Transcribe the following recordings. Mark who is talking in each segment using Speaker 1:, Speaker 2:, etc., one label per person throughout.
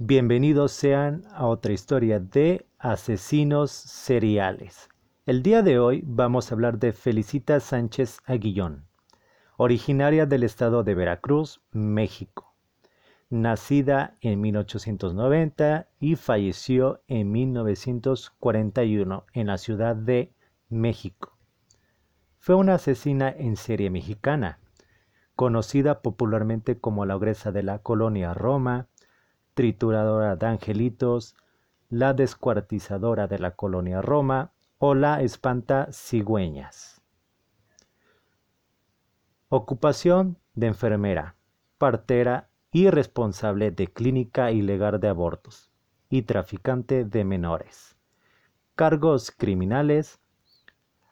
Speaker 1: Bienvenidos sean a otra historia de asesinos seriales. El día de hoy vamos a hablar de Felicita Sánchez Aguillón, originaria del estado de Veracruz, México. Nacida en 1890 y falleció en 1941 en la Ciudad de México. Fue una asesina en serie mexicana, conocida popularmente como la ogresa de la colonia Roma, trituradora de angelitos, la descuartizadora de la colonia Roma o la espanta cigüeñas. Ocupación de enfermera, partera y responsable de clínica ilegal de abortos y traficante de menores. Cargos criminales,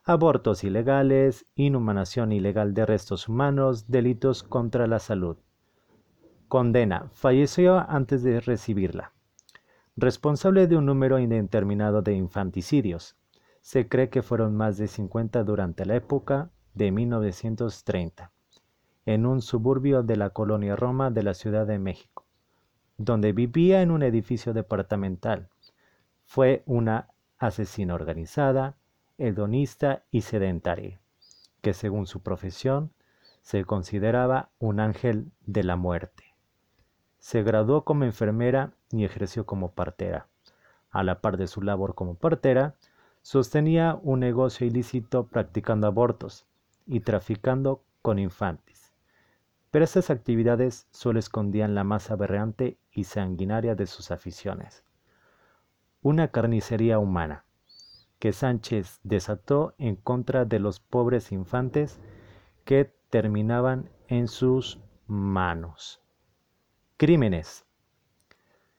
Speaker 1: abortos ilegales, inhumanación ilegal de restos humanos, delitos contra la salud. Condena. Falleció antes de recibirla. Responsable de un número indeterminado de infanticidios. Se cree que fueron más de 50 durante la época de 1930, en un suburbio de la colonia Roma de la Ciudad de México, donde vivía en un edificio departamental. Fue una asesina organizada, hedonista y sedentaria, que según su profesión se consideraba un ángel de la muerte. Se graduó como enfermera y ejerció como partera. A la par de su labor como partera, sostenía un negocio ilícito practicando abortos y traficando con infantes. Pero estas actividades solo escondían la más aberrante y sanguinaria de sus aficiones. Una carnicería humana que Sánchez desató en contra de los pobres infantes que terminaban en sus manos. Crímenes.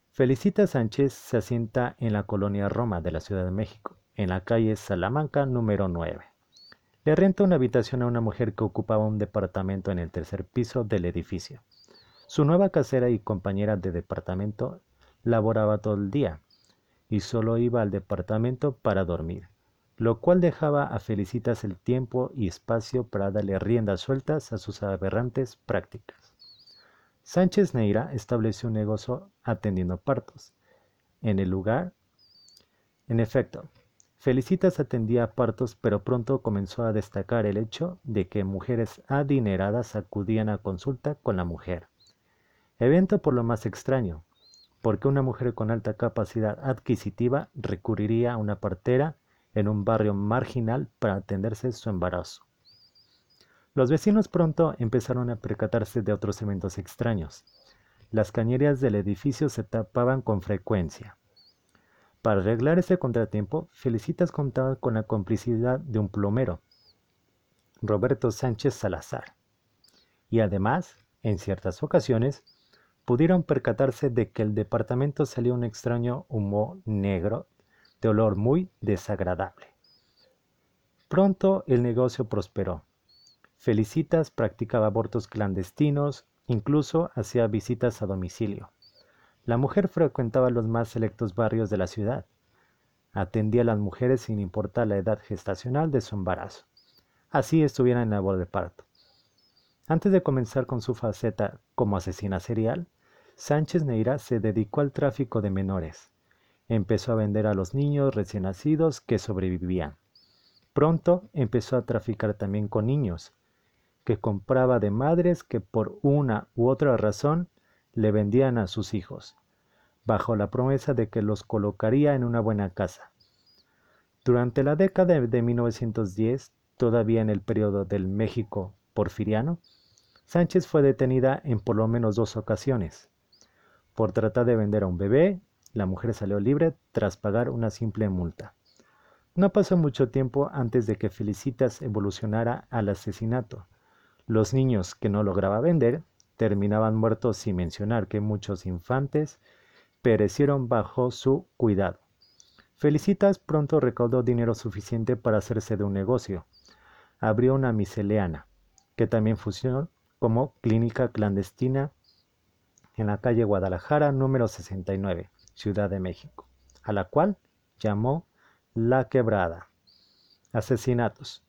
Speaker 1: Felicita Sánchez se asienta en la colonia Roma de la Ciudad de México, en la calle Salamanca número 9. Le renta una habitación a una mujer que ocupaba un departamento en el tercer piso del edificio. Su nueva casera y compañera de departamento laboraba todo el día y solo iba al departamento para dormir, lo cual dejaba a Felicitas el tiempo y espacio para darle riendas sueltas a sus aberrantes prácticas. Sánchez Neira estableció un negocio atendiendo partos. En el lugar, en efecto, Felicitas atendía partos, pero pronto comenzó a destacar el hecho de que mujeres adineradas acudían a consulta con la mujer. Evento por lo más extraño, porque una mujer con alta capacidad adquisitiva recurriría a una partera en un barrio marginal para atenderse su embarazo. Los vecinos pronto empezaron a percatarse de otros eventos extraños. Las cañerías del edificio se tapaban con frecuencia. Para arreglar ese contratiempo, Felicitas contaba con la complicidad de un plomero, Roberto Sánchez Salazar. Y además, en ciertas ocasiones, pudieron percatarse de que el departamento salía un extraño humo negro de olor muy desagradable. Pronto el negocio prosperó Felicitas practicaba abortos clandestinos, incluso hacía visitas a domicilio. La mujer frecuentaba los más selectos barrios de la ciudad. Atendía a las mujeres sin importar la edad gestacional de su embarazo. Así estuviera en labor de parto. Antes de comenzar con su faceta como asesina serial, Sánchez Neira se dedicó al tráfico de menores. Empezó a vender a los niños recién nacidos que sobrevivían. Pronto empezó a traficar también con niños, que compraba de madres que por una u otra razón le vendían a sus hijos, bajo la promesa de que los colocaría en una buena casa. Durante la década de 1910, todavía en el periodo del México porfiriano, Sánchez fue detenida en por lo menos dos ocasiones. Por tratar de vender a un bebé, la mujer salió libre tras pagar una simple multa. No pasó mucho tiempo antes de que Felicitas evolucionara al asesinato, los niños que no lograba vender terminaban muertos sin mencionar que muchos infantes perecieron bajo su cuidado. Felicitas pronto recaudó dinero suficiente para hacerse de un negocio. Abrió una miseleana, que también funcionó como clínica clandestina en la calle Guadalajara número 69, Ciudad de México, a la cual llamó La Quebrada. Asesinatos.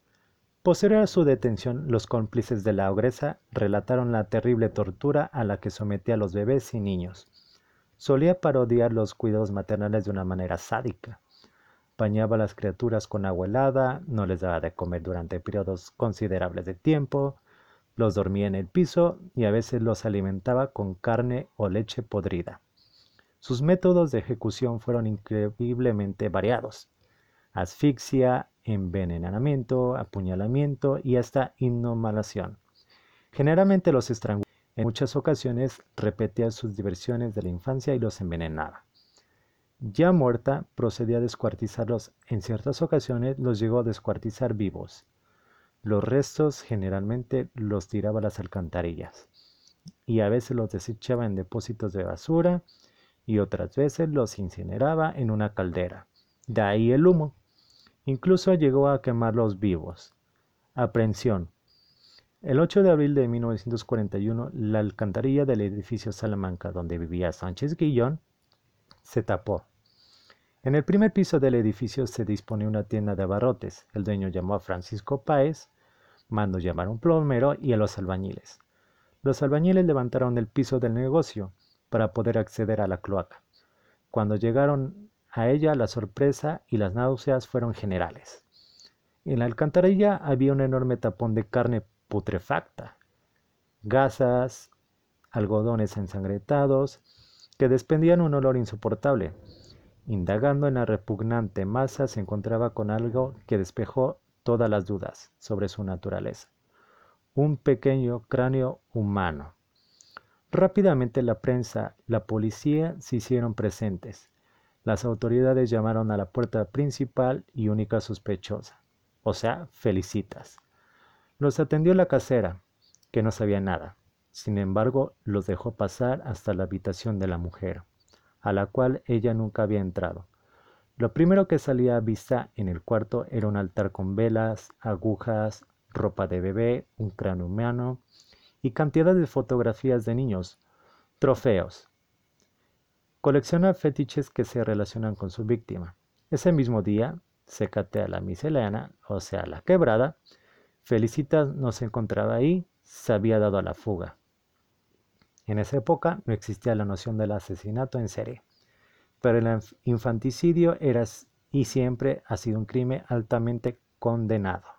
Speaker 1: Posterior a su detención, los cómplices de la ogresa relataron la terrible tortura a la que sometía a los bebés y niños. Solía parodiar los cuidados maternales de una manera sádica. Bañaba a las criaturas con agua helada, no les daba de comer durante periodos considerables de tiempo, los dormía en el piso y a veces los alimentaba con carne o leche podrida. Sus métodos de ejecución fueron increíblemente variados. Asfixia, envenenamiento, apuñalamiento y hasta inhumalación. Generalmente los estrangulaba. En muchas ocasiones repetía sus diversiones de la infancia y los envenenaba. Ya muerta, procedía a descuartizarlos. En ciertas ocasiones los llegó a descuartizar vivos. Los restos generalmente los tiraba a las alcantarillas y a veces los desechaba en depósitos de basura y otras veces los incineraba en una caldera. De ahí el humo. Incluso llegó a quemarlos vivos. Aprehensión. El 8 de abril de 1941, la alcantarilla del edificio Salamanca, donde vivía Sánchez Guillón, se tapó. En el primer piso del edificio se disponía una tienda de abarrotes. El dueño llamó a Francisco Páez, mandó llamar a un plomero y a los albañiles. Los albañiles levantaron el piso del negocio para poder acceder a la cloaca. Cuando llegaron a ella, la sorpresa y las náuseas fueron generales. En la alcantarilla había un enorme tapón de carne putrefacta, gasas, algodones ensangrentados, que despendían un olor insoportable. Indagando en la repugnante masa se encontraba con algo que despejó todas las dudas sobre su naturaleza. Un pequeño cráneo humano. Rápidamente la prensa, la policía se hicieron presentes. Las autoridades llamaron a la puerta principal y única sospechosa, o sea, Felicitas. Los atendió la casera, que no sabía nada. Sin embargo, los dejó pasar hasta la habitación de la mujer, a la cual ella nunca había entrado. Lo primero que salía a vista en el cuarto era un altar con velas, agujas, ropa de bebé, un cráneo humano y cantidad de fotografías de niños, trofeos. Colecciona fetiches que se relacionan con su víctima. Ese mismo día se catea la miscelánea, o sea, la quebrada, Felicitas no se encontraba ahí, se había dado a la fuga. En esa época no existía la noción del asesinato en serie, pero el infanticidio era y siempre ha sido un crimen altamente condenado.